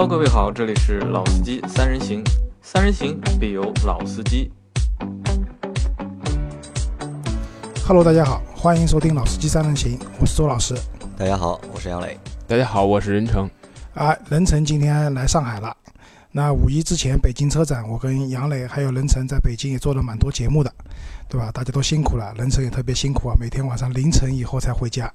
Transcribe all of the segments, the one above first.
Hello，各位好，这里是老司机三人行，三人行必有老司机。Hello，大家好，欢迎收听《老司机三人行》，我是周老师。大家好，我是杨磊。大家好，我是任成。啊，任成今天来上海了。那五一之前北京车展，我跟杨磊还有任成在北京也做了蛮多节目的，对吧？大家都辛苦了，任成也特别辛苦啊，每天晚上凌晨以后才回家，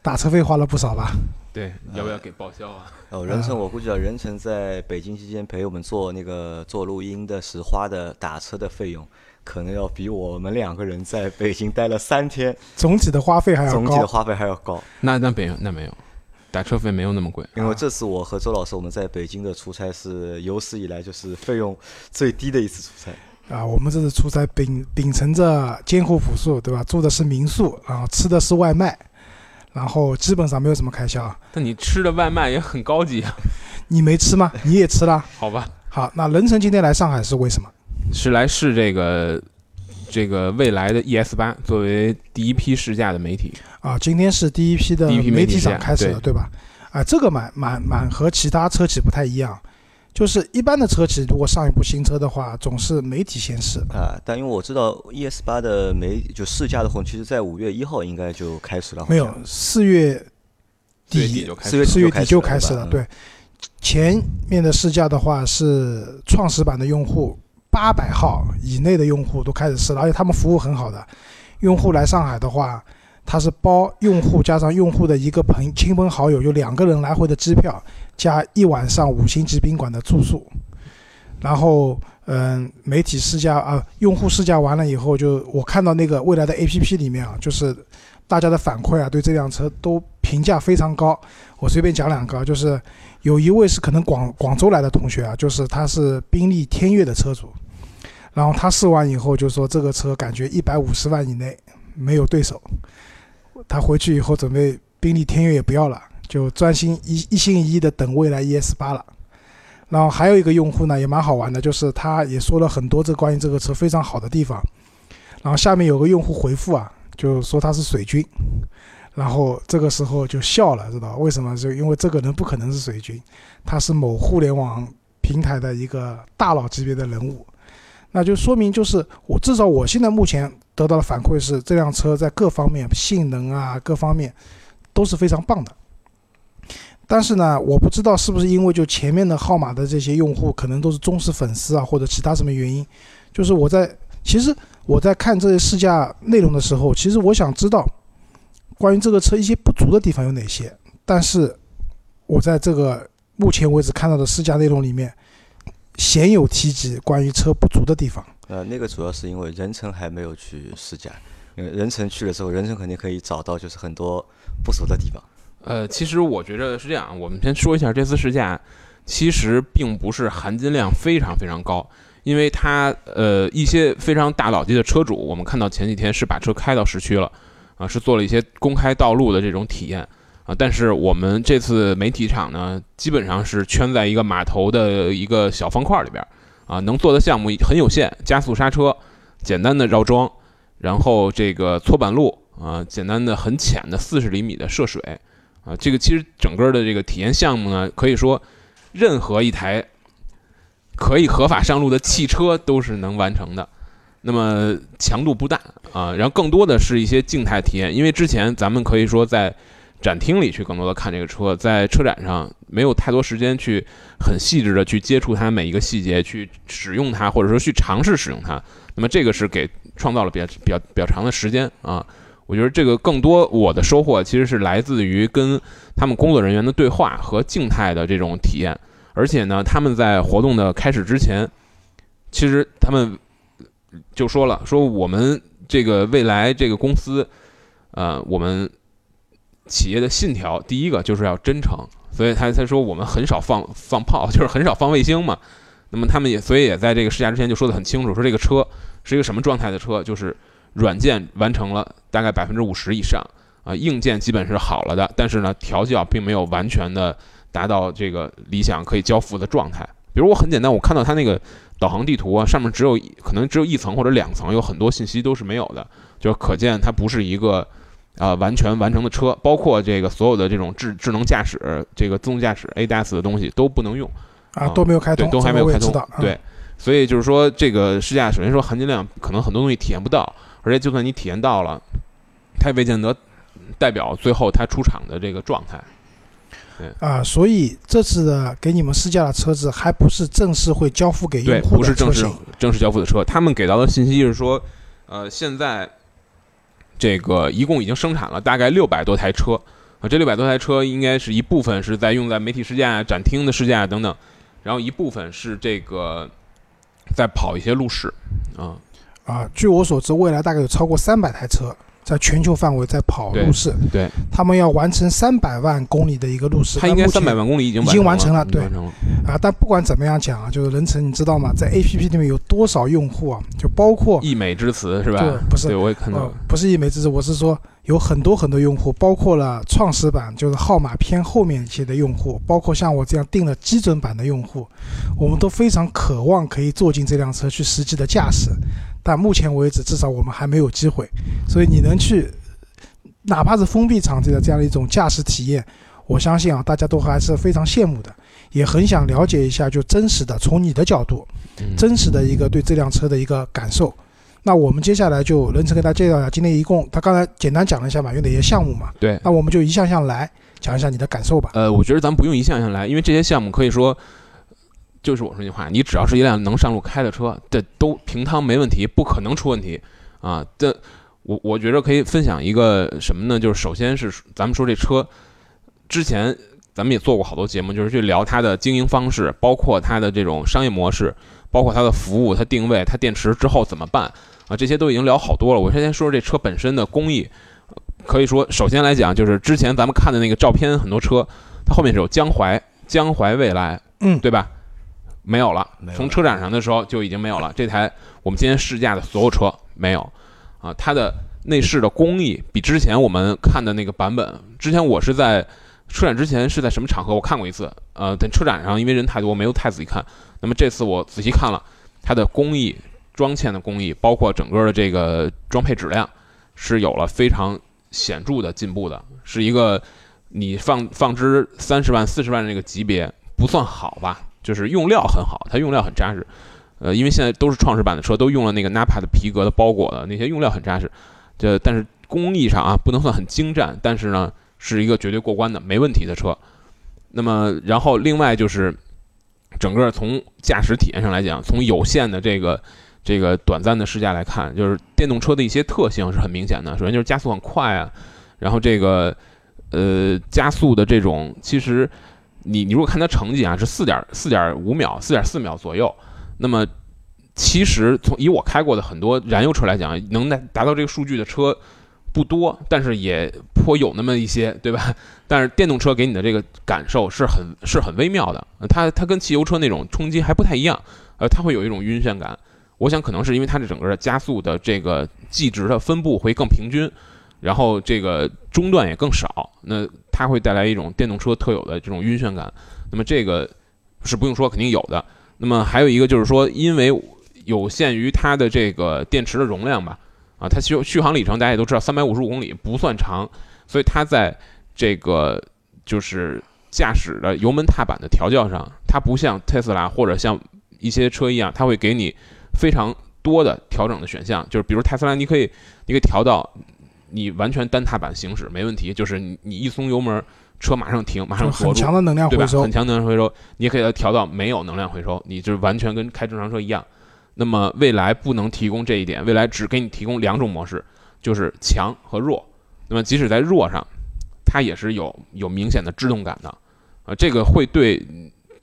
打车费花了不少吧？对，要不要给报销啊？哦，任成，我估计啊，任成在北京期间陪我们做那个做录音的时花的打车的费用，可能要比我们两个人在北京待了三天 总体的花费还要高。总体的花费还要高。那那没有，那没有，打车费没有那么贵。因为这次我和周老师我们在北京的出差是有史以来就是费用最低的一次出差。啊，我们这次出差秉秉承着艰苦朴素，对吧？住的是民宿，然后吃的是外卖，然后基本上没有什么开销。但你吃的外卖也很高级啊，你没吃吗？你也吃了。好吧？好，那任成今天来上海是为什么？是来试这个这个未来的 ES 八作为第一批试驾的媒体。啊，今天是第一批的媒媒体场开始的，对吧？啊，这个蛮蛮蛮和其他车企不太一样，就是一般的车企如果上一部新车的话，总是媒体先试。啊，但因为我知道 ES 八的媒就试驾的活动，其实在五月一号应该就开始了。没有像，四月四月底底就开始四月四月底就开开始了，了，对。前面的试驾的话是创始版的用户八百号以内的用户都开始试了，而且他们服务很好的。用户来上海的话，他是包用户加上用户的一个朋亲朋好友，有两个人来回的机票，加一晚上五星级宾馆的住宿。然后，嗯，媒体试驾啊，用户试驾完了以后就，我看到那个未来的 APP 里面啊，就是大家的反馈啊，对这辆车都评价非常高。我随便讲两个，就是有一位是可能广广州来的同学啊，就是他是宾利天越的车主，然后他试完以后就说这个车感觉一百五十万以内没有对手，他回去以后准备宾利天越也不要了，就专心一一心一意的等未来 ES 八了。然后还有一个用户呢，也蛮好玩的，就是他也说了很多这关于这个车非常好的地方。然后下面有个用户回复啊，就说他是水军，然后这个时候就笑了，知道为什么？就因为这个人不可能是水军，他是某互联网平台的一个大佬级别的人物，那就说明就是我至少我现在目前得到的反馈是，这辆车在各方面性能啊各方面都是非常棒的。但是呢，我不知道是不是因为就前面的号码的这些用户可能都是忠实粉丝啊，或者其他什么原因，就是我在其实我在看这些试驾内容的时候，其实我想知道关于这个车一些不足的地方有哪些。但是我在这个目前为止看到的试驾内容里面，鲜有提及关于车不足的地方。呃，那个主要是因为任成还没有去试驾，因为任成去了之后，任成肯定可以找到就是很多不足的地方。呃，其实我觉得是这样，我们先说一下这次试驾，其实并不是含金量非常非常高，因为它呃一些非常大佬级的车主，我们看到前几天是把车开到市区了，啊，是做了一些公开道路的这种体验。啊，但是我们这次媒体场呢，基本上是圈在一个码头的一个小方块里边，啊，能做的项目很有限，加速刹车，简单的绕桩，然后这个搓板路，啊，简单的很浅的四十厘米的涉水，啊，这个其实整个的这个体验项目呢，可以说任何一台可以合法上路的汽车都是能完成的。那么强度不大啊，然后更多的是一些静态体验，因为之前咱们可以说在展厅里去更多的看这个车，在车展上没有太多时间去很细致的去接触它每一个细节，去使用它，或者说去尝试使用它。那么这个是给创造了比较比较比较长的时间啊。我觉得这个更多我的收获其实是来自于跟他们工作人员的对话和静态的这种体验，而且呢，他们在活动的开始之前，其实他们就说了，说我们这个未来这个公司，呃，我们企业的信条第一个就是要真诚，所以他他说我们很少放放炮，就是很少放卫星嘛。那么他们也所以也在这个试驾之前就说得很清楚，说这个车是一个什么状态的车，就是软件完成了大概百分之五十以上啊、硬件基本是好了的，但是呢调教并没有完全的达到这个理想可以交付的状态。比如我很简单，我看到它那个导航地图啊，上面只有可能只有一层或者两层，有很多信息都是没有的，就是可见它不是一个啊、完全完成的车，包括这个所有的这种智智能驾驶、这个自动驾驶 ADAS 的东西都不能用啊都没有开通，对，都还没有开通对，所以就是说这个试驾，首先说含金量可能很多东西体验不到，而且就算你体验到了，它也未见得代表最后它出厂的这个状态。对啊，所以这次的给你们试驾的车子还不是正式会交付给，用户不是正式正式交付的车，他们给到的信息是说，呃，现在这个一共已经生产了大概六百多台车。啊，这六百多台车应该是一部分是在用在媒体试驾、啊展厅的试驾啊等等，然后一部分是这个在跑一些路试。啊，啊。据我所知，未来大概有超过三百台车。在全球范围在跑路试，对，他们要完成三百万公里的一个路试，他应该三百万公里已经已经完成了，对啊。但不管怎么样讲啊，就是任成，你知道吗？在 A P P 里面有多少用户啊？就包括溢美之词是吧对？不是对，我也看到呃了，，不是溢美之词，我是说有很多很多用户，包括了创始版，就是号码偏后面一些的用户，包括像我这样定了基准版的用户，我们都非常渴望可以坐进这辆车去实际的驾驶，但目前为止，至少我们还没有机会。所以你能去，哪怕是封闭场地的这样的一种驾驶体验，我相信啊，大家都还是非常羡慕的，也很想了解一下，就真实的从你的角度，嗯真实的一个对这辆车的一个感受。那我们接下来就轮次给大家介绍一下，今天一共他刚才简单讲了一下嘛，有哪些项目嘛？对，那我们就一项项来讲一下你的感受吧。呃，我觉得咱们不用一项项来，因为这些项目可以说，就是我说那句话，你只要是一辆能上路开的车，这都平摊没问题，不可能出问题啊。这我我觉得可以分享一个什么呢？就是首先是咱们说这车，之前咱们也做过好多节目，就是去聊它的经营方式，包括它的这种商业模式，包括它的服务、它定位、它电池之后怎么办啊，这些都已经聊好多了。我先说说这车本身的工艺，可以说首先来讲，就是之前咱们看的那个照片，很多车它后面是有江淮、江淮未来，嗯对吧？没有了从车展上的时候就已经没有了。这台我们今天试驾的所有车没有啊，它的内饰的工艺比之前我们看的那个版本，之前我是在车展之前是在什么场合我看过一次，呃，在车展上因为人太多没有太仔细看。那么这次我仔细看了它的工艺、装嵌的工艺，包括整个的这个装配质量，是有了非常显著的进步的，是一个你放放之三十万、四十万这个级别不算好吧，就是用料很好，它用料很扎实。呃，因为现在都是创始版的车，都用了那个 Napa 的皮革的包裹的那些用料很扎实。这但是工艺上啊，不能算很精湛，但是呢，是一个绝对过关的、没问题的车。那么，然后另外就是整个从驾驶体验上来讲，从有限的这个这个短暂的试驾来看，就是电动车的一些特性是很明显的。首先就是加速很快啊，然后这个呃加速的这种，其实你你如果看它成绩啊，是四点四点五秒、四点四秒左右，那么其实从以我开过的很多燃油车来讲，能达达到这个数据的车不多，但是也颇有那么一些，对吧？但是电动车给你的这个感受是很是很微妙的，它它跟汽油车那种冲击还不太一样，呃，它会有一种晕眩感。我想可能是因为它的整个的加速的这个计值的分布会更平均，然后这个中段也更少，那它会带来一种电动车特有的这种晕眩感。那么这个是不用说，肯定有的。那么还有一个就是说，因为有限于它的这个电池的容量吧，啊，它续续航里程大家也都知道，三百五十五公里不算长，所以它在这个就是驾驶的油门踏板的调教上，它不像特斯拉或者像一些车一样，它会给你非常多的调整的选项，就是比如特斯拉，你可以你可以调到你完全单踏板行驶没问题，就是你你一松油门，车马上停，马上锁住很强，的能量对吧？回收很，强能量回收，你也可以给它调到没有能量回收，你就是完全跟开正常车一样。那么未来不能提供这一点，未来只给你提供两种模式，就是强和弱。那么即使在弱上，它也是有有明显的制动感的，啊，这个会对，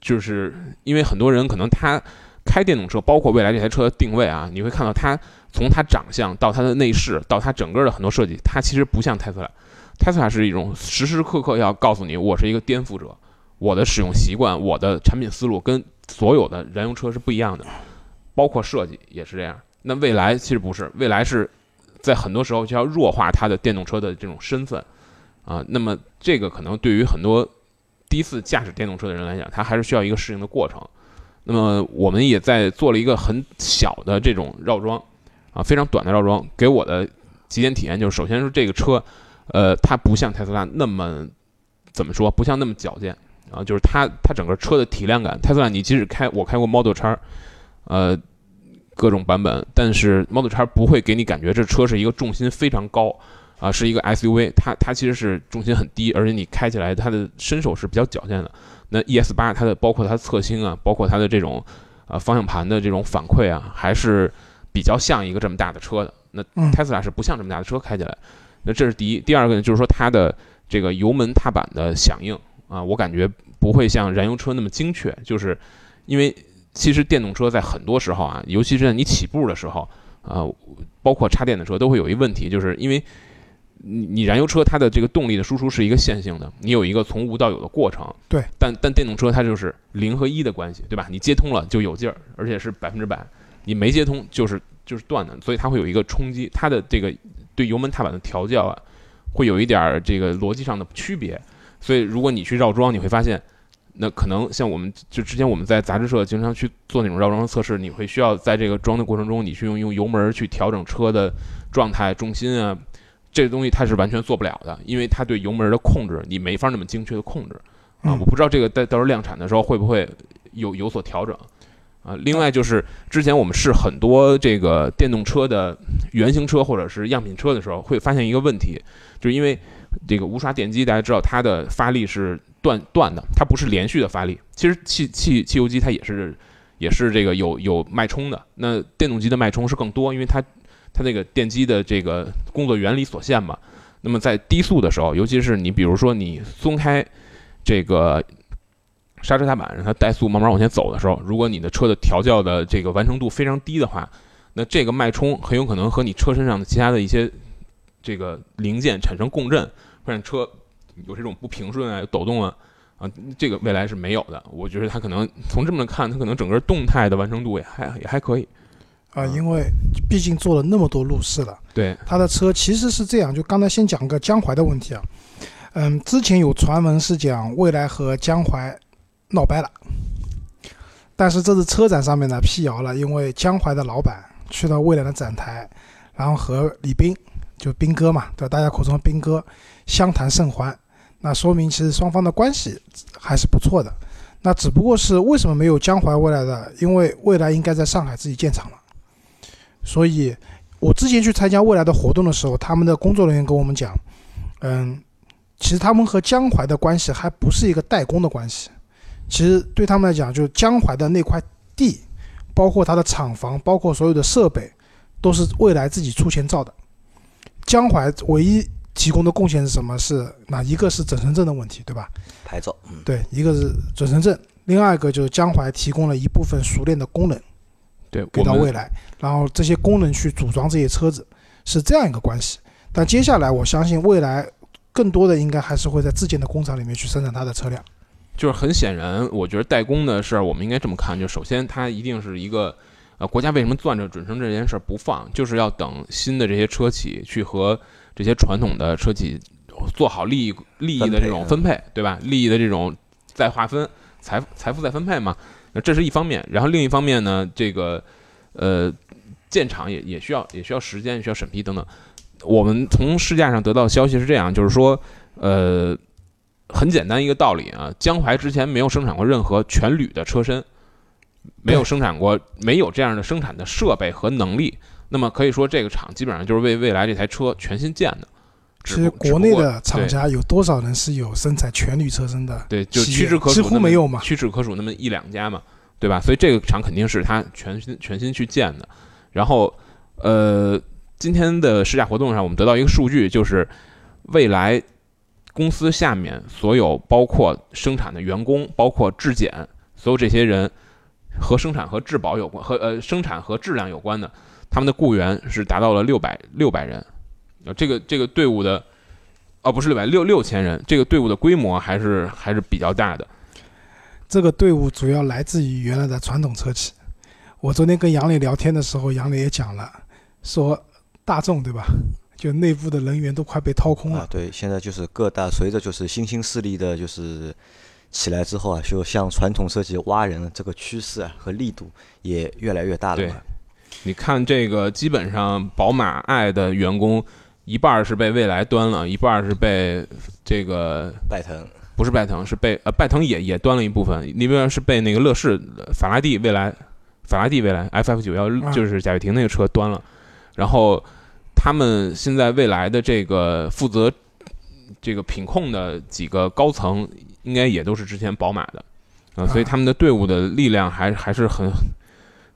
就是因为很多人可能他开电动车，包括未来这台车的定位啊，你会看到它从它长相到它的内饰到它整个的很多设计，它其实不像特斯拉。特斯拉是一种时时刻刻要告诉你，我是一个颠覆者，我的使用习惯、我的产品思路跟所有的燃油车是不一样的，包括设计也是这样。那未来其实不是，未来是在很多时候就要弱化它的电动车的这种身份啊。那么这个可能对于很多第一次驾驶电动车的人来讲，他还是需要一个适应的过程。那么我们也在做了一个很小的这种绕桩啊，非常短的绕桩，给我的几点体验就是，首先是这个车，呃，它不像特斯拉那么怎么说，不像那么矫健啊，就是它它整个车的体量感。特斯拉你即使开我开过 Model X，呃，各种版本，但是 Model X 不会给你感觉这车是一个重心非常高啊，是一个 SUV，它它其实是重心很低，而且你开起来它的身手是比较矫健的。那 ES 八它的包括它侧倾啊，包括它的这种啊方向盘的这种反馈啊，还是比较像一个这么大的车的。那嗯 Tesla 是不像这么大的车开起来。那这是第一，第二个呢，就是说它的这个油门踏板的响应啊，我感觉不会像燃油车那么精确，就是因为其实电动车在很多时候啊，尤其是在你起步的时候啊，包括插电的车都会有一问题，就是因为你你燃油车它的这个动力的输出是一个线性的，你有一个从无到有的过程。对。但但电动车它就是零和一的关系，对吧？你接通了就有劲儿，而且是百分之百；你没接通就是就是断的，所以它会有一个冲击。它的这个对油门踏板的调教啊，会有一点儿这个逻辑上的区别。所以如果你去绕桩，你会发现，那可能像我们就之前我们在杂志社经常去做那种绕桩测试，你会需要在这个装的过程中，你去用用油门去调整车的状态、重心啊。这个东西它是完全做不了的，因为它对油门的控制你没法那么精确的控制啊。嗯我不知道这个到到时候量产的时候会不会有有所调整啊。另外就是之前我们试很多这个电动车的原型车或者是样品车的时候，会发现一个问题，就是因为这个无刷电机，大家知道它的发力是断断的，它不是连续的发力。其实汽汽汽油机它也是也是这个有有脉冲的，那电动机的脉冲是更多，因为它它那个电机的这个工作原理所限嘛。那么在低速的时候，尤其是你比如说你松开这个刹车踏板，让它怠速慢慢往前走的时候，如果你的车的调教的这个完成度非常低的话，那这个脉冲很有可能和你车身上的其他的一些这个零件产生共振，会让车有这种不平顺啊、抖动啊。啊，这个未来是没有的。我觉得它可能从这么看，它可能整个动态的完成度也还也还可以。啊，因为毕竟做了那么多路试了，对，他的车其实是这样。就刚才先讲个江淮的问题啊，嗯，之前有传闻是讲未来和江淮闹掰了，但是这次车展上面呢辟谣了，因为江淮的老板去到蔚来的展台，然后和李斌，就斌哥嘛，对大家口中的斌哥相谈甚欢，那说明其实双方的关系还是不错的。那只不过是为什么没有江淮蔚来的？因为蔚来应该在上海自己建厂了。所以，我之前去参加未来的活动的时候，他们的工作人员跟我们讲，嗯，其实他们和江淮的关系还不是一个代工的关系，其实对他们来讲，就是江淮的那块地，包括它的厂房，包括所有的设备，都是未来自己出钱造的。江淮唯一提供的贡献是什么？是那一个是准生证的问题，对吧？牌照，嗯，对，一个是准生证，另外一个就是江淮提供了一部分熟练的工人。对，给到未来，然后这些工人去组装这些车子，是这样一个关系。但接下来，我相信未来更多的应该还是会在自建的工厂里面去生产它的车辆。就是很显然，我觉得代工的事儿，我们应该这么看：就首先，它一定是一个，呃，国家为什么攥着准生这件事儿不放，就是要等新的这些车企去和这些传统的车企做好利益利益的这种分配，对吧？利益的这种再划分，财富财富再分配嘛。那这是一方面，然后另一方面呢，这个呃，建厂也也需要也需要时间，也需要审批等等。我们从市价上得到的消息是这样，就是说，呃。很简单一个道理啊，江淮之前没有生产过任何全铝的车身，没有生产过，没有这样的生产的设备和能力。那么可以说，这个厂基本上就是为未来这台车全新建的。其实国内的厂家有多少人是有生产全铝车身的？对，就屈指可数，几乎没有嘛，屈指可数那么一两家嘛，对吧？所以这个厂肯定是他全新全新去建的。然后，呃，今天的试驾活动上，我们得到一个数据，就是未来。公司下面所有包括生产的员工，包括质检，所有这些人和生产和质保有关，和呃生产和质量有关的，他们的雇员是达到了六百六百人，呃，这个这个队伍的，哦不是六百六六千人，这个队伍的规模还是还是比较大的。这个队伍主要来自于原来的传统车企。我昨天跟杨磊聊天的时候，杨磊也讲了，说大众对吧？就内部的人员都快被掏空了。啊，对，现在就是各大随着就是新兴势力的，就是起来之后啊，就像传统车企挖人这个趋势啊和力度也越来越大了。对，你看这个，基本上宝马爱的员工一半是被蔚来端了，一半是被这个拜腾不是拜腾，是被呃拜腾也也端了一部分，那边是被那个乐视、法拉第未来、法拉第未来 FF 九幺啊就是贾跃亭那个车端了，然后他们现在未来的这个负责这个品控的几个高层，应该也都是之前宝马的，啊，所以啊他们的队伍的力量还还是很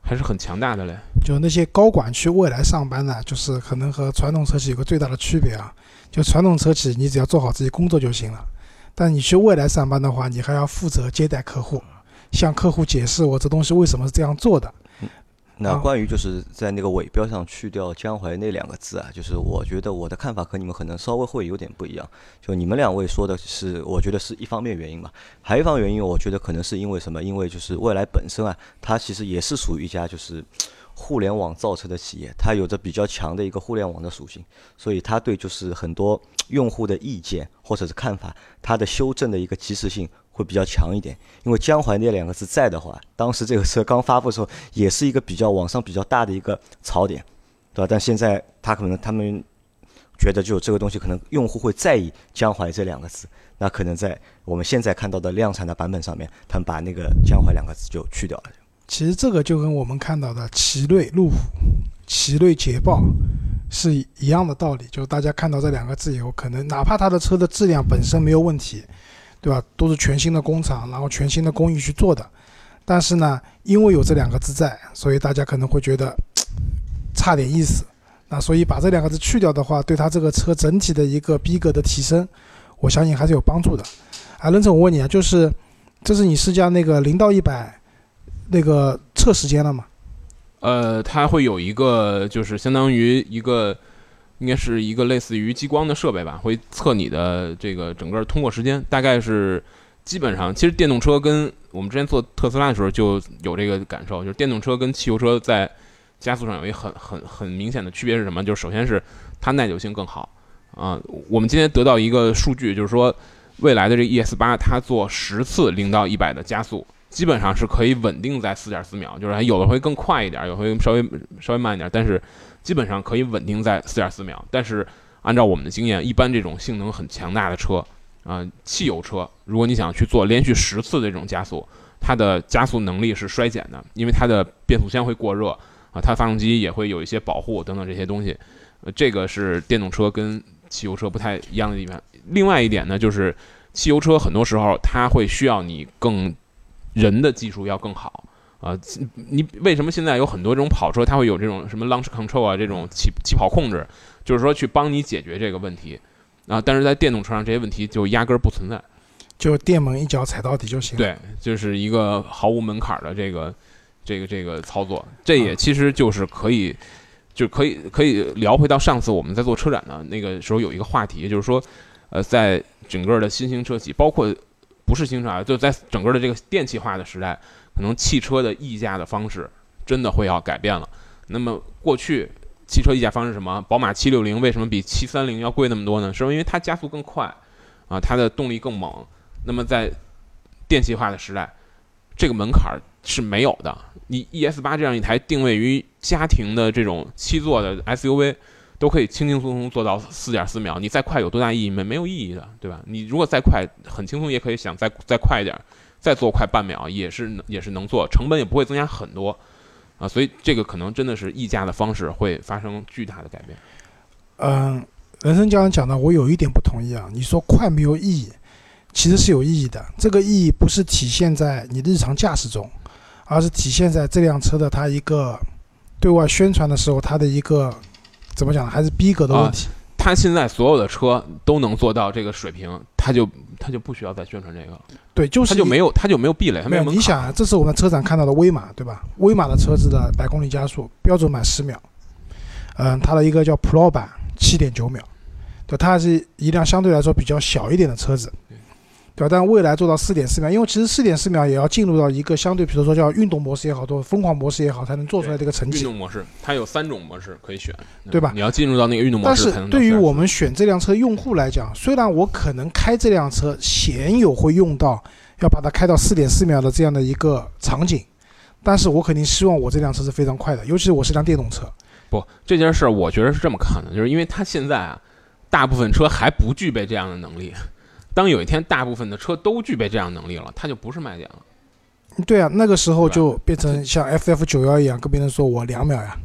还是很强大的嘞。就那些高管去未来上班呢，就是可能和传统车企有个最大的区别啊。就传统车企，你只要做好自己工作就行了，但你去未来上班的话，你还要负责接待客户，向客户解释我这东西为什么是这样做的。那啊关于就是在那个尾标上去掉江淮那两个字啊，就是我觉得我的看法和你们可能稍微会有点不一样。就你们两位说的是，我觉得是一方面原因嘛，还有一方原因，我觉得可能是因为什么？因为就是未来本身啊，它其实也是属于一家就是互联网造车的企业，它有着比较强的一个互联网的属性，所以它对就是很多用户的意见或者是看法，它的修正的一个及时性会比较强一点。因为江淮那两个字在的话，当时这个车刚发布的时候，也是一个比较网上比较大的一个槽点，对吧？但现在他可能他们觉得就这个东西，可能用户会在意江淮这两个字，那可能在我们现在看到的量产的版本上面，他们把那个江淮两个字就去掉了。其实这个就跟我们看到的奇瑞路虎、奇瑞捷豹是一样的道理，就是大家看到这两个字以后，可能哪怕它的车的质量本身没有问题，对吧？都是全新的工厂，然后全新的工艺去做的，但是呢，因为有这两个字在，所以大家可能会觉得差点意思。那所以把这两个字去掉的话，对它这个车整体的一个逼格的提升，我相信还是有帮助的。啊，任总，我问你啊，就是这是你试驾那个零到一百那个测时间了吗？呃，它会有一个，就是相当于一个，应该是一个类似于激光的设备吧，会测你的这个整个通过时间，大概是基本上，其实电动车跟我们之前做特斯拉的时候就有这个感受，就是电动车跟汽油车在加速上有一很很 很明显的区别是什么？就是首先是它耐久性更好啊、我们今天得到一个数据，就是说未来的这 ES 八它做十次零到一百的加速。基本上是可以稳定在四点四秒，就是还有的会更快一点，有的会稍微稍微慢一点，但是基本上可以稳定在四点四秒。但是按照我们的经验，一般这种性能很强大的车啊、汽油车，如果你想去做连续十次的这种加速，它的加速能力是衰减的，因为它的变速箱会过热啊，它发动机也会有一些保护等等这些东西。呃，这个是电动车跟汽油车不太一样的地方。另外一点呢，就是汽油车很多时候它会需要你更人的技术要更好啊、你为什么现在有很多这种跑车，它会有这种什么 launch control 啊，这种起起跑控制，就是说去帮你解决这个问题啊。但是在电动车上，这些问题就压根儿不存在。就电门一脚踩到底就行。对，就是一个毫无门槛儿的这个这个这个操作，这也其实就是可以。就可以可以聊回到上次我们在做车展的那个时候有一个话题，就是说，呃，在整个的新兴车企，包括不是新车啊，就在整个的这个电气化的时代，可能汽车的溢价的方式真的会要改变了。那么过去汽车溢价方式什么？宝马七六零为什么比七三零要贵那么多呢？是因为它加速更快啊，它的动力更猛。那么在电气化的时代，这个门槛儿是没有的。你 ES 八这样一台定位于家庭的这种七座的 SUV，都可以轻轻松松做到四点四秒。你再快有多大意义？没没有意义的，对吧？你如果再快，很轻松也可以想再再快一点，再做快半秒也是也是能做，成本也不会增加很多啊。所以这个可能真的是溢价的方式会发生巨大的改变。嗯，人生教练讲的，我有一点不同意啊。你说快没有意义，其实是有意义的。这个意义不是体现在你日常驾驶中，而是体现在这辆车的它一个对外宣传的时候，它的一个怎么讲呢？还是逼格的问题。它现在所有的车都能做到这个水平，它就他就不需要再宣传这个了，对，就是一它就没有他就没有壁垒，他没有。有你想啊，这是我们车展看到的威马，对吧？威马的车子的百公里加速标准满十秒，嗯，它的一个叫 Pro 版七点九秒，对，它是一辆相对来说比较小一点的车子，对吧？但未来做到四点四秒，因为其实四点四秒也要进入到一个相对，比如说叫运动模式也好，或者疯狂模式也好，才能做出来这个成绩。运动模式，它有三种模式可以选，对吧你要进入到那个运动模式但是对于我们选这辆车用户来讲，虽然我可能开这辆车鲜有会用到要把它开到四点四秒的这样的一个场景，但是我肯定希望我这辆车是非常快的，尤其是我是辆电动车。不这件事儿，我觉得是这么看的，就是因为它现在啊，大部分车还不具备这样的能力，当有一天大部分的车都具备这样能力了，它就不是卖点了。对啊，那个时候就变成像 FF 九幺一样，跟别人说我两秒呀。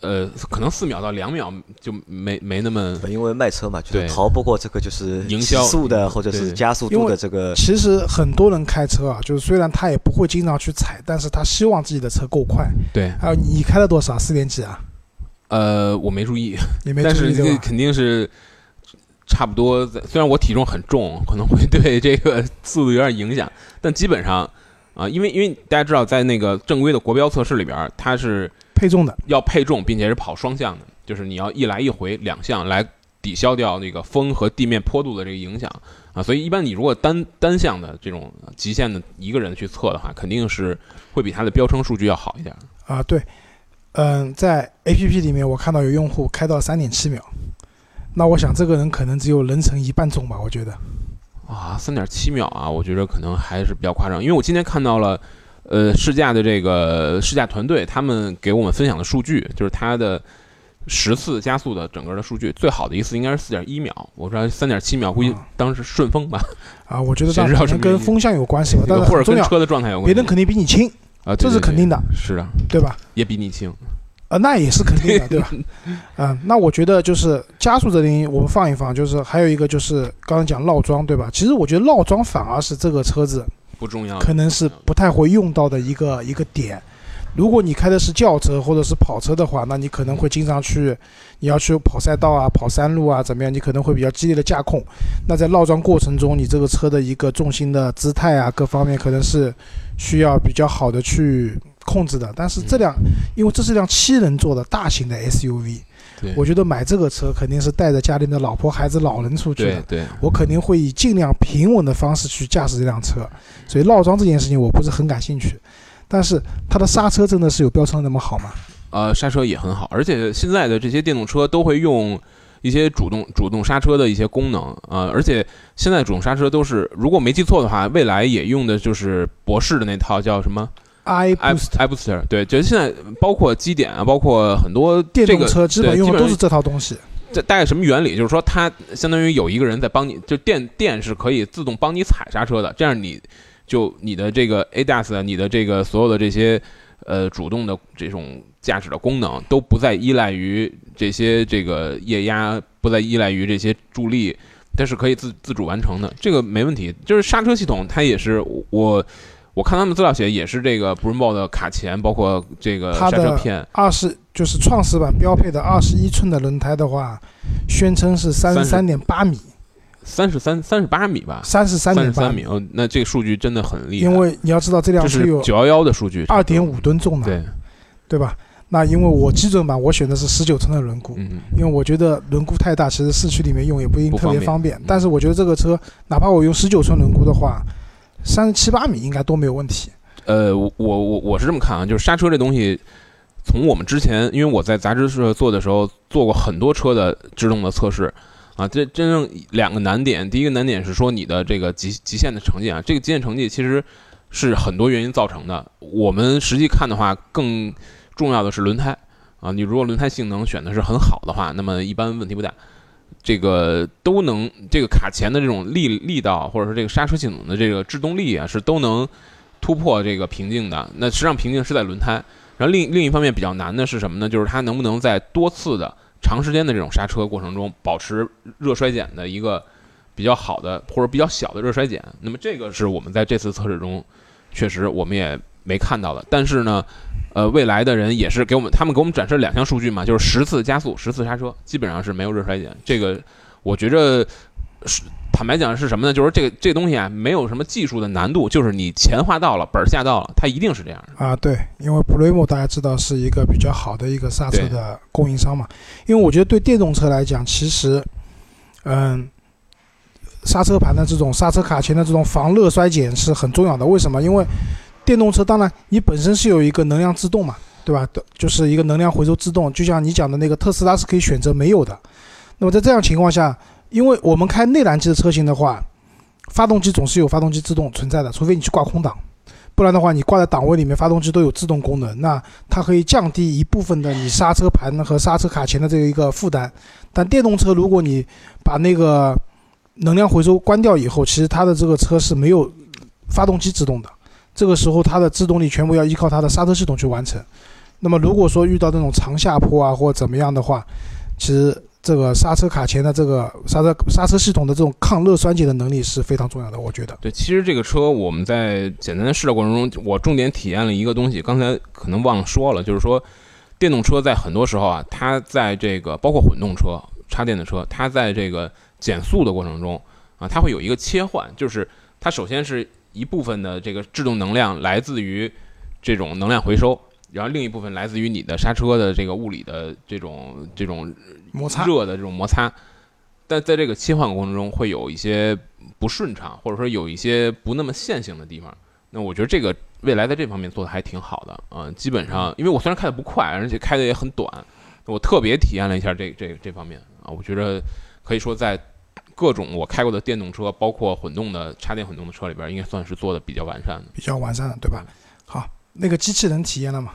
呃，可能四秒到两秒就没没那么因为卖车嘛，就逃不过这个就是营销速的或者是加速度的这个。其实很多人开车啊，就是虽然他也不会经常去踩，但是他希望自己的车够快。对。还有你开了多少？四点几啊？呃，我没注意，你没注意但是？肯定是差不多在。虽然我体重很重，可能会 对这个速度有点影响，但基本上啊、因为因为大家知道，在那个正规的国标测试里边儿，它是配重的，要配重，并且是跑双向的，就是你要一来一回两项来抵消掉那个风和地面坡度的这个影响啊。所以一般你如果单单向的这种极限的一个人去测的话，肯定是会比它的标称数据要好一点。啊，对，嗯，在 A P P 里面我看到有用户开到三点七秒，那我想这个人可能只有人乘一半重吧，我觉得。啊，三点七秒啊，我觉得可能还是比较夸张。因为我今天看到了，呃，试驾的这个试驾团队他们给我们分享的数据，就是它的十次加速的整个的数据，最好的一次应该是四点一秒。我说三点七秒，估计啊当时顺风吧，啊，我觉得这谁知道可什么原因能跟风向有关系吧，但是或者跟车的状态有关系。别人肯定比你轻，啊，对这是肯定的，是的，对吧？也比你轻。啊，那也是肯定的，对吧？嗯，那我觉得就是加速这点我们放一放，就是还有一个就是刚刚讲绕桩，对吧？其实我觉得绕桩反而是这个车子不重要，可能是不太会用到的一个一个点。如果你开的是轿车或者是跑车的话，那你可能会经常去，你要去跑赛道啊、跑山路啊，怎么样？你可能会比较激烈的驾控。那在绕桩过程中，你这个车的一个重心的姿态啊，各方面可能是需要比较好的去控制的。但是这辆，因为这是辆七人座的大型的 SUV，对我觉得买这个车肯定是带着家里的老婆、孩子、老人出去的。对对，我肯定会以尽量平稳的方式去驾驶这辆车，所以绕桩这件事情我不是很感兴趣。但是它的刹车真的是有标称的那么好吗？呃，刹车也很好，而且现在的这些电动车都会用一些主动主动刹车的一些功能啊、呃而且现在主动刹车都是，如果没记错的话，未来也用的就是博士的那套叫什么 i i boost i booster，对，就是现在包括基点啊，包括很多电动这个车基本对基本用的都是这套东西。这大概什么原理？就是说，它相当于有一个人在帮你，就电电是可以自动帮你踩刹车的，这样你就你的这个 ADAS，啊你的这个所有的这些呃主动的这种驾驶的功能都不再依赖于这些这个液压，不再依赖于这些助力，它是可以自自主完成的，这个没问题。就是刹车系统，它也是我。我看他们资料写也是这个 Brembo 的卡钳，包括这个它的刹车片，二十就是创始版标配的二十一寸的轮胎的话，宣称是三十。三点八米，三十三三十八米吧，三十三三点八米。哦，那这个数据真的很厉害，因为你要知道这辆车有是九幺幺的数据，二点五吨重的，对，对吧？那因为我基准版我选的是十九寸的轮毂，嗯，因为我觉得轮毂太大，其实市区里面用也不一定特别方便。方便。嗯。但是我觉得这个车，哪怕我用十九寸轮毂的话，三十七八米应该都没有问题。呃，我我我是这么看啊，就是刹车这东西，从我们之前，因为我在杂志社做的时候做过很多车的制动的测试啊，这真正两个难点，第一个难点是说你的这个极极限的成绩啊，这个极限成绩其实是很多原因造成的。我们实际看的话，更重要的是轮胎啊，你如果轮胎性能选的是很好的话，那么一般问题不大。这个都能，这个卡钳的这种力力道，或者说这个刹车系统的这个制动力啊，是都能突破这个瓶颈的。那实际上瓶颈是在轮胎，然后另另一方面比较难的是什么呢？就是它能不能在多次的长时间的这种刹车过程中，保持热衰减的一个比较好的或者比较小的热衰减。那么这个是我们在这次测试中确实我们也没看到的。但是呢，呃，未来的人也是给我们，他们给我们展示了两项数据嘛，就是十次加速、十次刹车，基本上是没有热衰减。这个我觉着是坦白讲是什么呢？就是这个这东西啊，没有什么技术的难度，就是你钱花到了，本儿下到了，它一定是这样的。啊，对，因为 Brembo 大家知道是一个比较好的一个刹车的供应商嘛。因为我觉得对电动车来讲，其实，嗯，刹车盘的这种刹车卡钳的这种防热衰减是很重要的。为什么？因为电动车当然你本身是有一个能量制动嘛，对吧？就是一个能量回收自动，就像你讲的那个特斯拉是可以选择没有的。那么在这样情况下，因为我们开内燃机的车型的话，发动机总是有发动机自动存在的，除非你去挂空挡。不然的话，你挂在档位里面，发动机都有自动功能，那它可以降低一部分的你刹车盘和刹车卡钳的这个一个负担。但电动车，如果你把那个能量回收关掉以后，其实它的这个车是没有发动机制动的，这个时候它的制动力全部要依靠它的刹车系统去完成。那么如果说遇到那种长下坡啊或者怎么样的话，其实这个刹车卡钳的这个刹车刹车系统的这种抗热衰竭的能力是非常重要的，我觉得。对，其实这个车我们在简单的试的过程中，我重点体验了一个东西，刚才可能忘了说了，就是说电动车在很多时候啊，它在这个包括混动车、插电的车，它在这个减速的过程中啊，它会有一个切换，就是它首先是一部分的这个制动能量来自于这种能量回收。然后另一部分来自于你的刹车的这个物理的这种这种摩擦热的这种摩擦，但在这个切换过程中会有一些不顺畅，或者说有一些不那么线性的地方。那我觉得这个未来在这方面做的还挺好的啊，基本上因为我虽然开的不快，而且开的也很短，我特别体验了一下这这这方面啊，我觉得可以说在各种我开过的电动车，包括混动的插电混动的车里边，应该算是做的比较完善的，比较完善的，对吧？好，那个机器人体验了吗？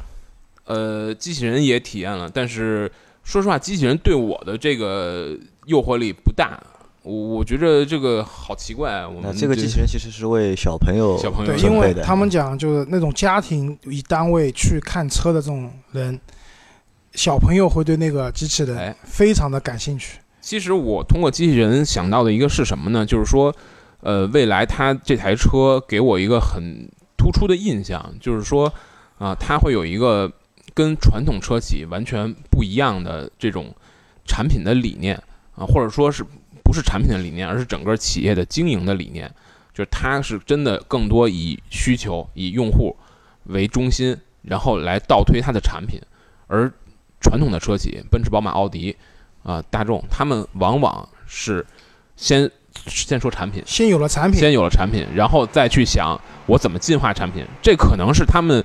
呃，机器人也体验了，但是说实话，机器人对我的这个诱惑力不大。我我觉得这个好奇怪。我们这个机器人其实是为小朋友小朋友对，因为他们讲就是那种家庭以单位去看车的这种人，小朋友会对那个机器人非常的感兴趣。其实我通过机器人想到的一个是什么呢？就是说，呃，未来它这台车给我一个很突出的印象，就是说，啊，它会有一个。跟传统车企完全不一样的这种产品的理念啊，或者说是不是产品的理念，而是整个企业的经营的理念，就是它是真的更多以需求、以用户为中心，然后来倒推它的产品。而传统的车企，奔驰、宝马、奥迪啊、大众，他们往往是先先说产品，先有了产品，先有了产品，然后再去想我怎么进化产品。这可能是他们。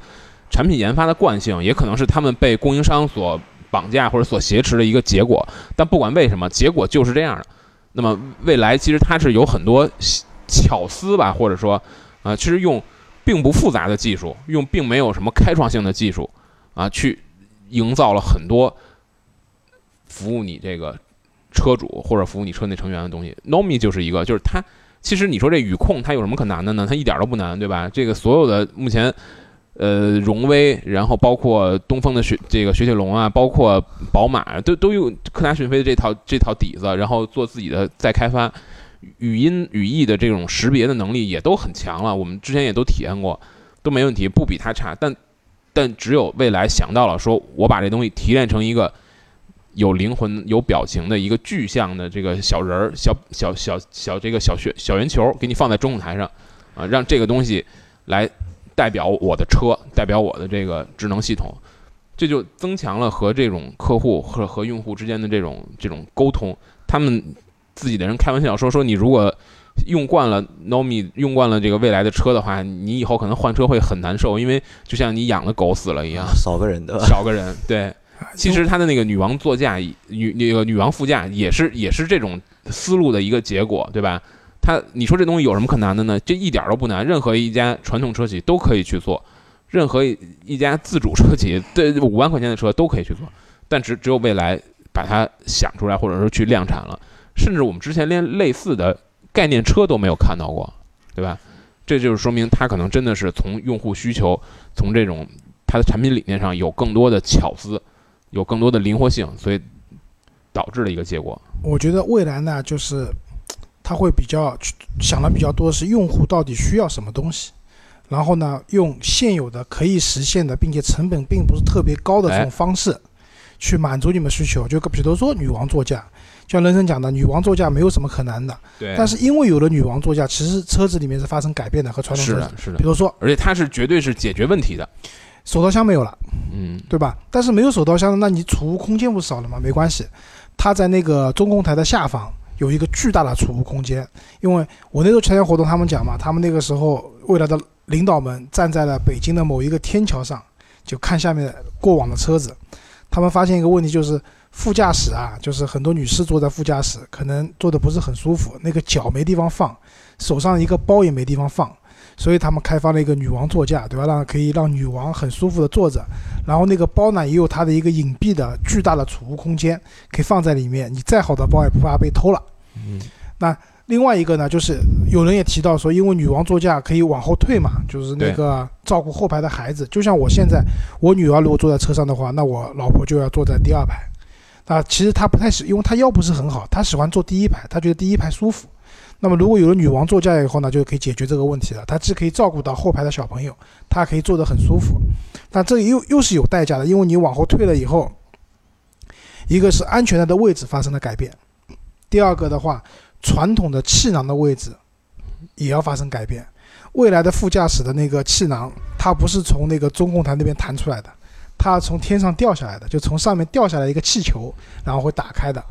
产品研发的惯性，也可能是他们被供应商所绑架或者所挟持的一个结果。但不管为什么，结果就是这样的。那么未来其实它是有很多巧思吧，或者说啊，其实用并不复杂的技术，用并没有什么开创性的技术啊，去营造了很多服务你这个车主或者服务你车内成员的东西。Nomi 就是一个，就是它其实你说这语控它有什么可难的呢？它一点都不难，对吧？这个所有的目前。呃，荣威，然后包括东风的雪这个雪铁龙啊，包括宝马，都都有科大讯飞的这套这套底子，然后做自己的再开发，语音语义的这种识别的能力也都很强了。我们之前也都体验过，都没问题，不比它差。但但只有未来想到了，说我把这东西提炼成一个有灵魂、有表情的一个具象的这个小人儿、小小小小这个小学小圆球，给你放在中控台上啊，让这个东西来。代表我的车，代表我的这个智能系统，这就增强了和这种客户和和用户之间的这种这种沟通。他们自己的人开玩笑说说，你如果用惯了 Nomi，用惯了这个未来的车的话，你以后可能换车会很难受，因为就像你养了狗死了一样，少个人的，少个人。对，其实它的那个女王座驾，女那个女王副驾也是也是这种思路的一个结果，对吧？它，你说这东西有什么可难的呢？这一点都不难，任何一家传统车企都可以去做，任何一家自主车企，对五万块钱的车都可以去做，但只只有未来把它想出来，或者说去量产了，甚至我们之前连类似的概念车都没有看到过，对吧？这就是说明它可能真的是从用户需求，从这种它的产品理念上有更多的巧思，有更多的灵活性，所以导致了一个结果。我觉得未来呢，就是。他会比较想的比较多是用户到底需要什么东西，然后呢，用现有的可以实现的，并且成本并不是特别高的这种方式，去满足你们需求。就比如说女王座驾，就像人生讲的，女王座驾没有什么可难的。对。但是因为有了女王座驾，其实车子里面是发生改变的，和传统车是的，是的。比如说，而且它是绝对是解决问题的，手套箱没有了，对吧？但是没有手套箱，那你储物空间不少了吗？没关系，它在那个中控台的下方。有一个巨大的储物空间，因为我那时候参加活动，他们讲嘛，他们那个时候未来的领导们站在了北京的某一个天桥上，就看下面过往的车子，他们发现一个问题，就是副驾驶啊，就是很多女士坐在副驾驶，可能坐的不是很舒服，那个脚没地方放，手上一个包也没地方放。所以他们开发了一个女王座驾，对吧？让可以让女王很舒服的坐着，然后那个包呢也有它的一个隐蔽的巨大的储物空间，可以放在里面。你再好的包也不怕被偷了。嗯，那另外一个呢，就是有人也提到说，因为女王座驾可以往后退嘛，就是那个照顾后排的孩子。就像我现在，我女儿如果坐在车上的话，那我老婆就要坐在第二排。啊，其实她不太喜，因为她腰不是很好，她喜欢坐第一排，她觉得第一排舒服。那么如果有了女王座驾以后呢，就可以解决这个问题了。它既可以照顾到后排的小朋友，它可以坐得很舒服。但这又又是有代价的，因为你往后退了以后，一个是安全带的位置发生了改变，第二个的话，传统的气囊的位置也要发生改变。未来的副驾驶的那个气囊，它不是从那个中控台那边弹出来的，它从天上掉下来的，就从上面掉下来一个气球，然后会打开的。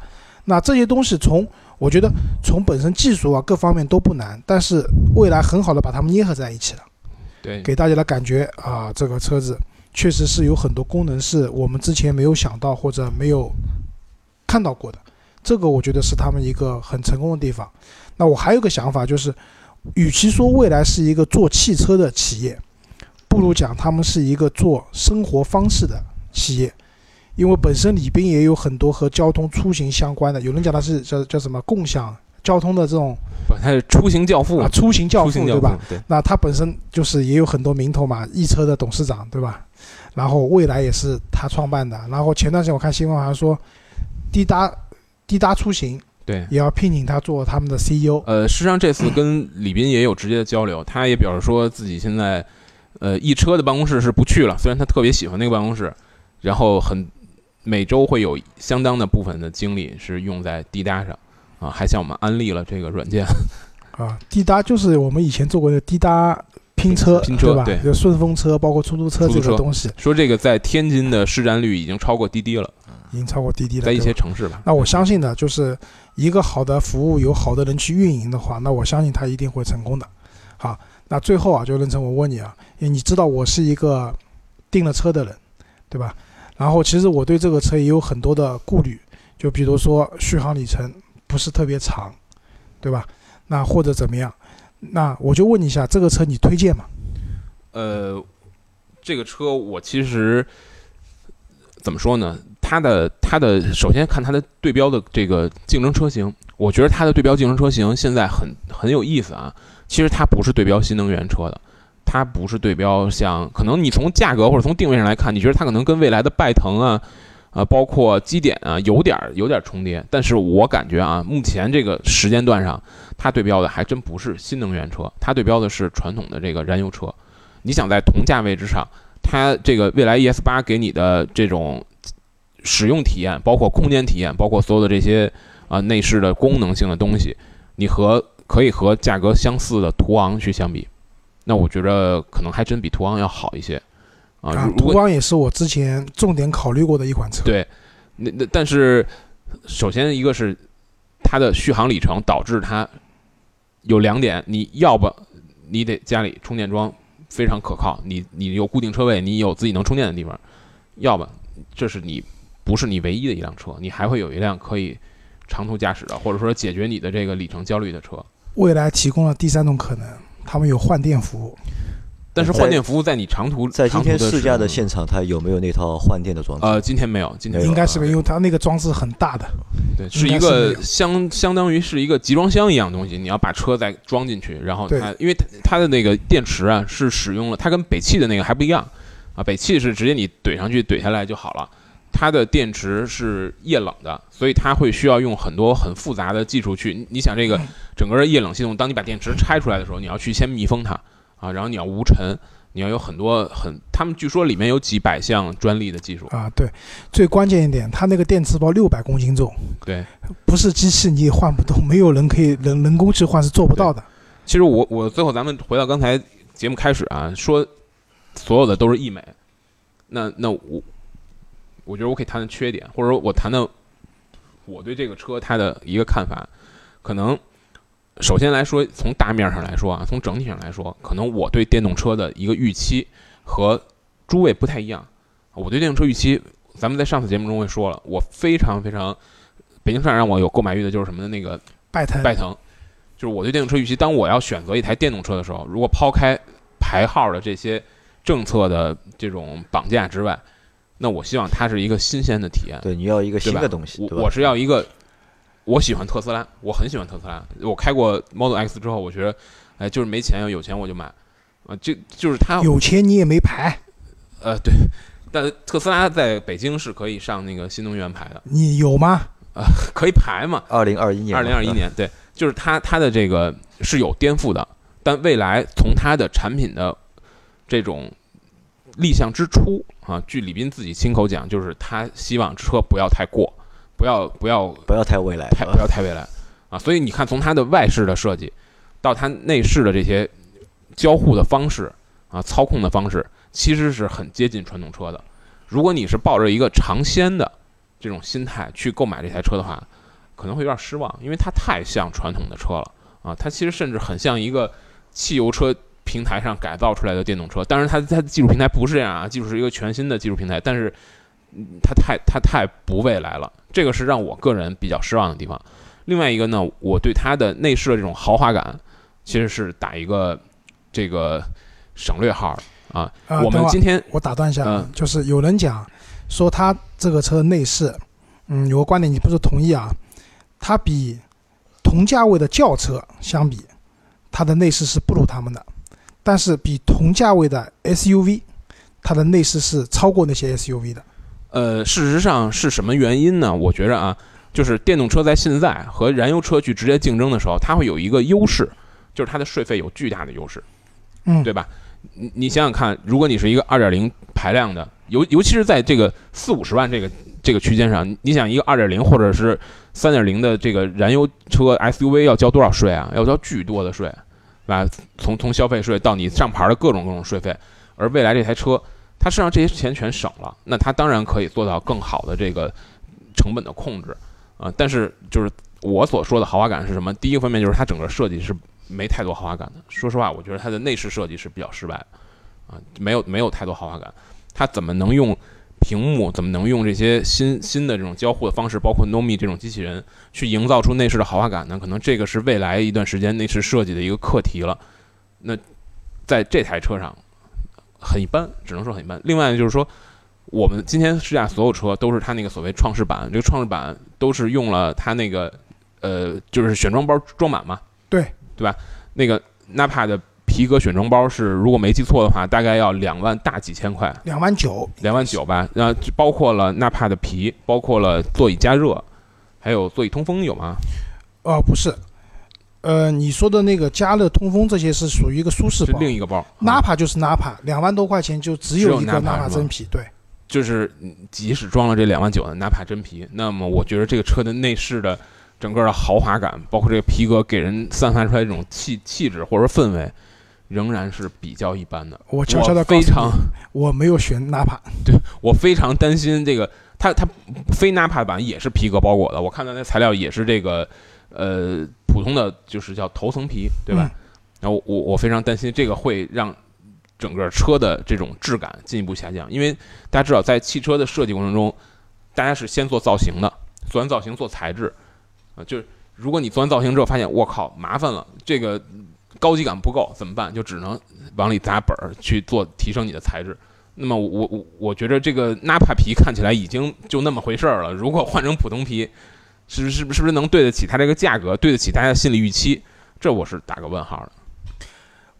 那这些东西从我觉得从本身技术啊各方面都不难，但是未来很好的把它们捏合在一起了，对，给大家的感觉啊，这个车子确实是有很多功能是我们之前没有想到或者没有看到过的，这个我觉得是他们一个很成功的地方。那我还有个想法就是，与其说未来是一个做汽车的企业，不如讲他们是一个做生活方式的企业。因为本身里边也有很多和交通出行相关的，有人讲它是叫叫什么共享交通的这种不，它是出行教父啊，，出行教父行教父对吧？？对，那他本身就是也有很多名头嘛，易车的董事长对吧？然后未来也是他创办的，然后前段时间我看新闻好像说，滴答滴答出行对。也要聘请他做他们的 E CEO，呃，实际上这次跟李斌也有直接的交流，他也表示说自己现在，呃，易车的办公室是不去了，虽然他特别喜欢那个办公室，然后很每周会有相当的部分的精力是用在滴答上，啊，还向我们安利了这个软件。啊，滴答就是我们以前做过的滴答拼车，拼车对就顺风车，包括出租车这个东西，说这个在天津的市占率已经超过滴滴了，已经超过滴滴了。在一些城市吧。那我相信的就是一个好的服务，有好的人去运营的话，那我相信他一定会成功的。好，那最后啊，就任成，我问你啊，因为你知道我是一个订了车的人，对吧？然后其实我对这个车也有很多的顾虑，就比如说续航里程不是特别长，对吧？那或者怎么样？那我就问你一下，这个车你推荐吗？呃，这个车我其实怎么说呢？它的它的首先看它的对标的这个竞争车型，我觉得它的对标竞争车型现在很很有意思啊。其实它不是对标新能源车的，它不是对标像可能你从价格或者从定位上来看，你觉得它可能跟未来的拜腾啊。啊，包括基点啊，有点儿有点儿重叠，但是我感觉啊，目前这个时间段上，它对标的还真不是新能源车，它对标的是传统的这个燃油车。你想在同价位之上，它这个蔚来 ES 八给你的这种使用体验，包括空间体验，包括所有的这些啊、内饰的功能性的东西，你和可以和价格相似的途昂去相比，那我觉得可能还真比途昂要好一些啊。啊，途昂也是我之前重点考虑过的一款车。对，那那但是首先一个是它的续航里程导致它有两点，你要不你得家里充电桩非常可靠，你你有固定车位，你有自己能充电的地方，要么这是你不是你唯一的一辆车，你还会有一辆可以长途驾驶的，或者说解决你的这个里程焦虑的车。未来提供了第三种可能，他们有换电服务。但是换电服务在你长途在今天试驾的，现场，它有没有那套换电的装置？呃，今天没有，今天应该是没有，因为它那个装置很大的。对，是一个相相当于是一个集装箱一样东西，你要把车再装进去，然后它因为它它的那个电池啊是使用了，它跟北汽的那个还不一样。啊，北汽是直接你怼上去怼下来就好了，它的电池是液冷的，所以它会需要用很多很复杂的技术去，你你想这个整个的液冷系统，当你把电池拆出来的时候，你要去先密封它啊，然后你要无尘。你要有很多很，他们据说里面有几百项专利的技术，啊，对，最关键一点，它那个电池包六百公斤重，对，不是机器你也换不动，没有人可以人人工去换是做不到的。其实我我最后咱们回到刚才节目开始啊，说所有的都是溢美，那那我我觉得我可以谈谈缺点，或者说我谈谈我对这个车它的一个看法。可能首先来说，从大面上来说啊，从整体上来说，可能我对电动车的一个预期和诸位不太一样。我对电动车预期，咱们在上次节目中也说了，我非常非常北京市场让我有购买欲的就是什么呢？那个拜腾，拜腾，就是我对电动车预期，当我要选择一台电动车的时候，如果抛开排号的这些政策的这种绑架之外，那我希望它是一个新鲜的体验，对，你要一个新的东西，我我是要一个我喜欢特斯拉，我很喜欢特斯拉。我开过 Model X 之后，我觉得，哎，就是没钱，有钱我就买，啊，就就是它有钱你也没牌，呃，对，但特斯拉在北京是可以上那个新能源牌的，你有吗？啊可以排嘛？二零二一年嘛，二零二一年，对，就是它它的这个是有颠覆的，但未来从它的产品的这种立项之初啊，据李斌自己亲口讲，就是他希望车不要太过，不要不要不要太未来，太不要太未来啊，所以你看，从它的外饰的设计到它内饰的这些交互的方式啊，操控的方式，其实是很接近传统车的。如果你是抱着一个尝鲜的这种心态去购买这台车的话，可能会有点失望，因为它太像传统的车了啊，它其实甚至很像一个汽油车平台上改造出来的电动车。当然，它它的技术平台不是这样啊，技术是一个全新的技术平台，但是嗯它太它太不未来了，这个是让我个人比较失望的地方。另外一个呢，我对它的内饰的这种豪华感，其实是打一个这个省略号的啊。我们今天我打断一下，就是有人讲说他这个车内饰，嗯，有个观点你不是同意啊？它比同价位的轿车相比，它的内饰是不如他们的，但是比同价位的 SUV，它的内饰是超过那些 SUV 的。呃，事实上是什么原因呢？我觉着啊，就是电动车在现在和燃油车去直接竞争的时候，它会有一个优势，就是它的税费有巨大的优势，嗯，对吧？你你想想看，如果你是一个2.0排量的，尤尤其是在这个四五十万这个这个区间上，你想一个2.0或者是3.0的这个燃油车 SUV 要交多少税啊？要交巨多的税，对啊？从从消费税到你上牌的各种各种税费，而未来这台车，它实际上这些钱全省了，那它当然可以做到更好的这个成本的控制啊、但是就是我所说的豪华感是什么？第一个方面就是它整个设计是没太多豪华感的。说实话，我觉得它的内饰设计是比较失败的啊，没有没有太多豪华感。它怎么能用屏幕，怎么能用这些新新的这种交互的方式，包括 Nomi 这种机器人，去营造出内饰的豪华感呢？可能这个是未来一段时间内饰设计的一个课题了。那在这台车上很一般，只能说很一般。另外就是说，我们今天试驾所有车都是它那个所谓创世版，这个创世版都是用了它那个呃，就是选装包装满嘛，对对吧？那个 Napa 的皮革选装包是，如果没记错的话，大概要两万大几千块，两万九，两万九吧。然后就包括了 Napa 的皮，包括了座椅加热，还有座椅通风有吗？哦，不是，呃，你说的那个加热、通风这些是属于一个舒适另一个包。，Napa 就是 Napa，两万多块钱就只只有有一个 Napa 吗真皮，对，就是嗯即使装了这两万九的 Napa 真皮，那么我觉得这个车的内饰的整个的豪华感，包括这个皮革给人散发出来这种气气质或者说氛围，仍然是比较一般的。我悄悄的非常，我没有选纳帕。对我非常担心这个，它它非 Napa 版也是皮革包裹的，我看到那材料也是这个呃普通的就是叫头层皮，对吧？然后我我非常担心这个会让整个车的这种质感进一步下降，因为大家知道，在汽车的设计过程中，大家是先做造型的，做完造型做材质，啊，就是如果你做完造型之后发现我靠麻烦了，这个高级感不够怎么办？就只能往里砸本儿去做提升你的材质。那么我我我觉得这个 Napa 皮看起来已经就那么回事儿了，如果换成普通皮，是是不是不是能对得起它这个价格，对得起大家的心理预期？这我是打个问号的。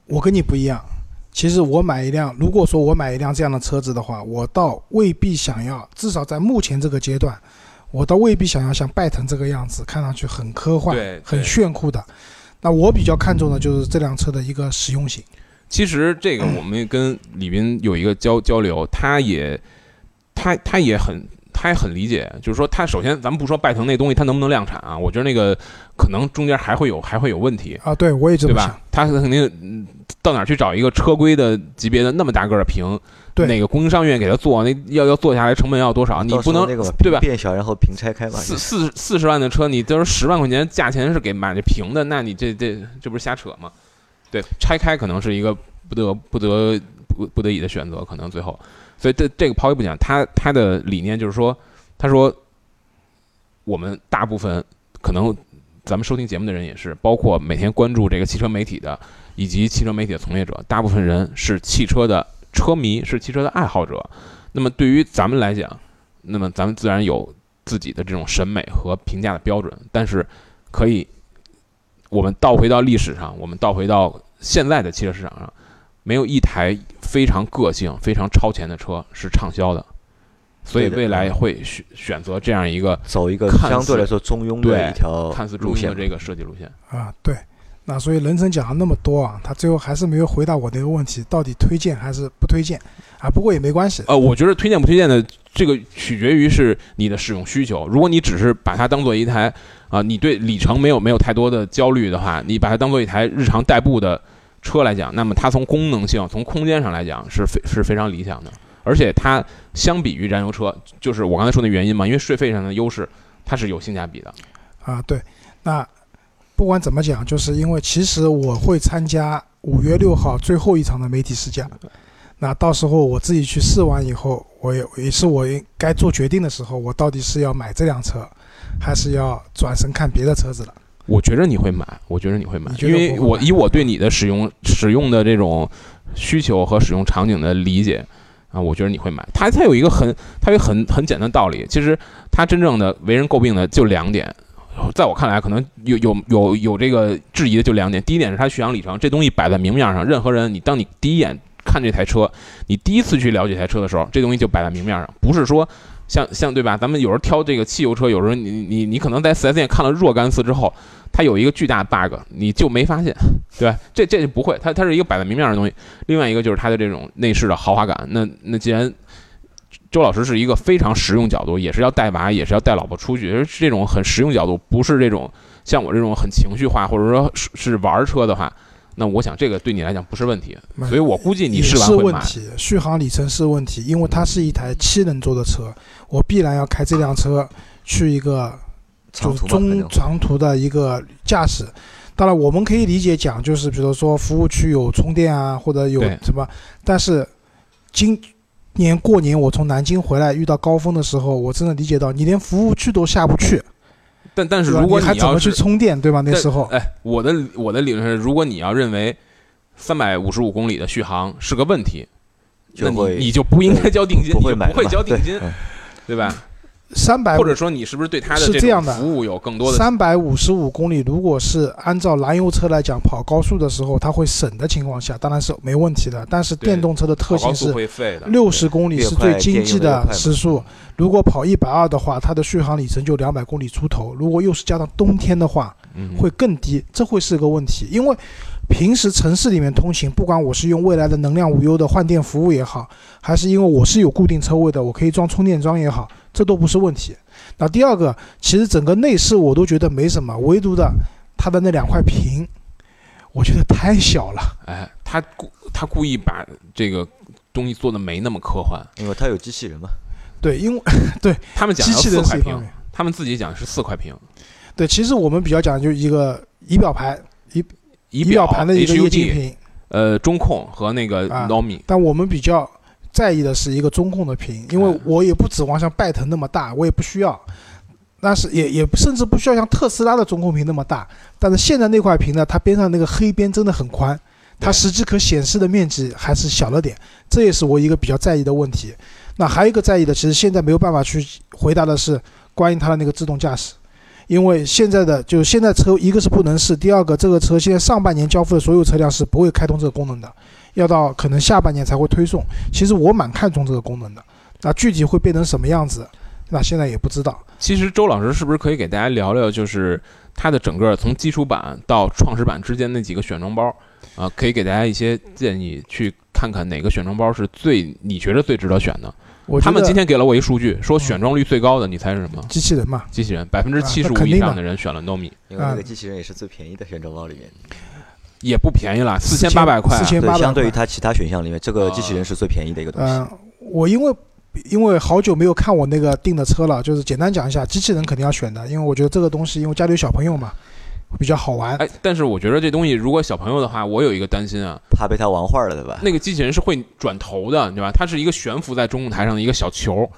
我跟你不一样。其实我买一辆，如果说我买一辆这样的车子的话，我倒未必想要，至少在目前这个阶段，我倒未必想要像拜腾这个样子，看上去很科幻、很炫酷的。那我比较看重的就是这辆车的一个实用性。其实这个我们跟李斌有一个交交流，他也他他也很他也很理解，就是说他首先咱们不说拜腾那东西它能不能量产啊，我觉得那个可能中间还会有还会有问题，啊，对我也这对吧？他肯定嗯到哪儿去找一个车规的级别的那么大个儿的屏，对哪个供应商愿意给他做，那要要做下来成本要多少？你不能对吧变小，然后平拆开嘛，四四四十万的车，你都是十万块钱价钱是给买这平的，那你这这这不是瞎扯吗？对，拆开可能是一个不得不得不不得已的选择，可能最后，所以这这个抛开不讲，他他的理念就是说，他说我们大部分可能咱们收听节目的人也是，包括每天关注这个汽车媒体的以及汽车媒体的从业者，大部分人是汽车的车迷，是汽车的爱好者。那么对于咱们来讲，那么咱们自然有自己的这种审美和评价的标准，但是可以，我们倒回到历史上，我们倒回到现在的汽车市场上，没有一台非常个性、非常超前的车是畅销的，所以未来会选选择这样一个走一个相对来说中庸的一条看似中。庸的这个设计路线。啊，对。那所以人生讲了那么多啊，他最后还是没有回答我那个问题，到底推荐还是不推荐啊？不过也没关系，呃，我觉得推荐不推荐的这个取决于是你的使用需求。如果你只是把它当做一台啊、你对里程没有没有太多的焦虑的话，你把它当做一台日常代步的车来讲，那么它从功能性、从空间上来讲是非是非常理想的。而且它相比于燃油车，就是我刚才说的原因嘛，因为税费上的优势，它是有性价比的。啊，对，那不管怎么讲，就是因为其实我会参加五月六号最后一场的媒体试驾，那到时候我自己去试完以后，我也也是我应该做决定的时候，我到底是要买这辆车，还是要转身看别的车子了？我觉着你会买，我觉着你会买因为我以我对你的使用使用的这种需求和使用场景的理解啊，我觉得你会买。它它有一个很它有很很简单的道理，其实它真正的为人诟病的就两点，在我看来可能有有有有这个质疑的就两点。第一点是它续航里程，这东西摆在明面上，任何人你当你第一眼看这台车，你第一次去了解这台车的时候，这东西就摆在明面上，不是说。像像对吧？咱们有时候挑这个汽油车，有时候你你你可能在 4S 店看了若干次之后，它有一个巨大的 bug，你就没发现，对吧？这这就不会，它它是一个摆在明面上的东西。另外一个就是它的这种内饰的豪华感。那那既然周老师是一个非常实用角度，也是要带娃，也是要带老婆出去，是这种很实用角度，不是这种像我这种很情绪化，或者说是是玩车的话，那我想这个对你来讲不是问题。所以我估计你也试完会买。是问题，续航里程是问题，因为它是一台七人座的车，我必然要开这辆车去一个就中长途的一个驾驶。当然，我们可以理解讲，就是比如说服务区有充电啊，或者有什么。但是今年过年我从南京回来遇到高峰的时候，我真的理解到你连服务区都下不去，但但是如果你还怎么去充电，对吧？那时候哎，我的我的理论是，如果你要认为三百五十五公里的续航是个问题，那你你就不应该交定金，不你就不会交定金，嗯对吧？三百或者说你是不是对它的这是这样的种服务有更多的？三百五十五公里，如果是按照燃油车来讲，跑高速的时候它会省的情况下，当然是没问题的。但是电动车的特性是六十公里是最经济的时速，如果跑一百二的话，它的续航里程就两百公里出头。如果又是加上冬天的话，嗯会更低，这会是个问题。因为平时城市里面通勤，不管我是用未来的能量无忧的换电服务也好，还是因为我是有固定车位的，我可以装充电桩也好，这都不是问题。那第二个，其实整个内饰我都觉得没什么，唯独的它的那两块屏，我觉得太小了。哎，他故他故意把这个东西做的没那么科幻，因为它有机器人嘛，对，因为 对他们讲机器四块屏人是一方面，他们自己讲是四块屏，对，其实我们比较讲究一个仪表盘、仪仪表盘的一个液晶屏，呃中控和那个啊 Nomi，但我们比较在意的是一个中控的屏，因为嗯我也不指望像拜腾那么大，我也不需要。但是也也甚至不需要像特斯拉的中控屏那么大，但是现在那块屏呢，它边上那个黑边真的很宽，它实际可显示的面积还是小了点，这也是我一个比较在意的问题。那还有一个在意的，其实现在没有办法去回答的是关于它的那个自动驾驶，因为现在的就现在车一个是不能试，第二个这个车现在上半年交付的所有车辆是不会开通这个功能的，要到可能下半年才会推送。其实我蛮看重这个功能的，那具体会变成什么样子，那现在也不知道。其实周老师是不是可以给大家聊聊，就是它的整个从基础版到创始版之间那几个选装包啊，可以给大家一些建议，去看看哪个选装包是最你觉得最值得选的。他们今天给了我一数据，说选装率最高的，你猜是什么？机器人嘛，机器人，百分之七十五以上的。人选了 Nomi，因为那啊个机器人也是最便宜的选装包里面，也不便宜了，四千八百块。四千八百，相对于它其他选项里面，这个机器啊人是最便宜的一个东西。嗯、我因为因为好久没有看我那个订的车了，就是简单讲一下，机器人肯定要选的，因为我觉得这个东西，因为家里有小朋友嘛，比较好玩。哎，但是我觉得这东西如果小朋友的话，我有一个担心啊，怕被他玩坏了，对吧？那个机器人是会转头的，对吧？它是一个悬浮在中控台上的一个小球，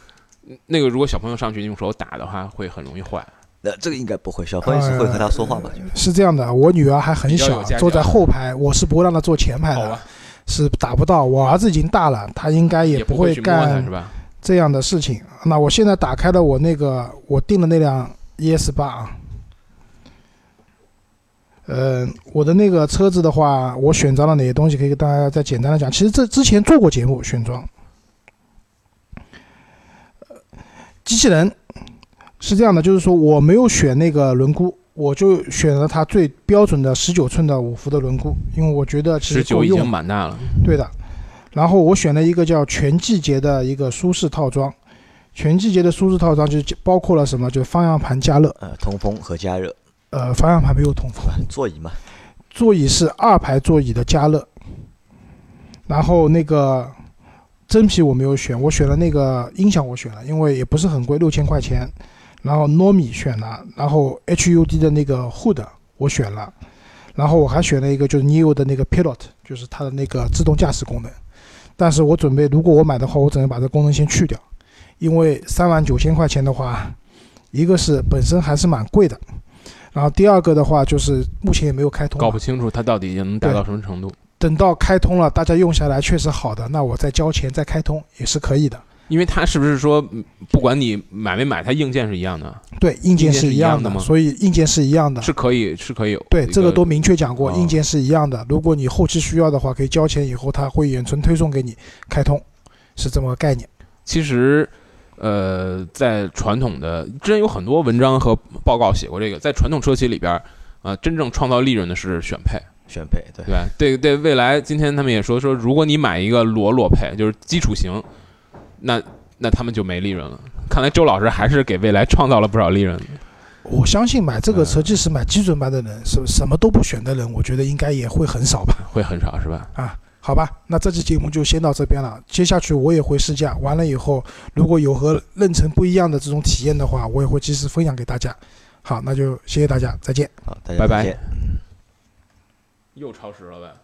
嗯那个如果小朋友上去用手打的话，会很容易坏。那这个应该不会，小朋友是会和他说话吧？就是是这样的，我女儿还很小坐在后排，我是不会让她坐前排的，，是打不到。我儿子已经大了，他应该也不会干？这样的事情。那我现在打开了我那个我订的那辆 ES 八啊，呃，我的那个车子的话，我选装了哪些东西，可以给大家再简单的讲。其实这之前做过节目选装，呃机器人是这样的，就是说我没有选那个轮毂，我就选了它最标准的十九寸的五伏的轮毂，因为我觉得其实十九已经蛮大了，对的，然后我选了一个叫全季节的一个舒适套装，全季节的舒适套装就包括了什么？就方向盘加热，呃，通风和加热，呃，方向盘没有通风，座椅嘛，座椅是二排座椅的加热，然后那个真皮我没有选，我选了那个音响我选了，因为也不是很贵，六千块钱，然后糯米选了，然后 HUD 的那个 Hood 我选了，然后我还选了一个就是 Neo 的那个 Pilot，就是它的那个自动驾驶功能，但是我准备如果我买的话，我准备把这功能先去掉，因为三万九千块钱的话，一个是本身还是蛮贵的。然后第二个的话就是目前也没有开通，搞不清楚它到底能达到什么程度。等到开通了，大家用下来确实好的，那我再交钱再开通也是可以的。因为它是不是说，嗯不管你买没买，它硬件是一样的，对，硬件是是一样的，一样的吗所以硬件是一样的。是可以是可以有对，这个都明确讲过，哦硬件是一样的。如果你后期需要的话，可以交钱以后，它会远程推送给你开通，是这么个概念。其实，呃，在传统的之前有很多文章和报告写过这个，在传统车企里边，呃，真正创造利润的是选配，选配，对对吧？对对，未来今天他们也说说，如果你买一个裸裸配，就是基础型，那那他们就没利润了。看来周老师还是给未来创造了不少利润。我相信买这个车，嗯即使买基准版的人，什什么都不选的人，我觉得应该也会很少吧。会很少是吧？啊，好吧，那这期节目就先到这边了。接下去我也会试驾，完了以后如果有和任成不一样的这种体验的话，我也会及时分享给大家。好，那就谢谢大家，再见。好，大家拜拜。又超时了呗。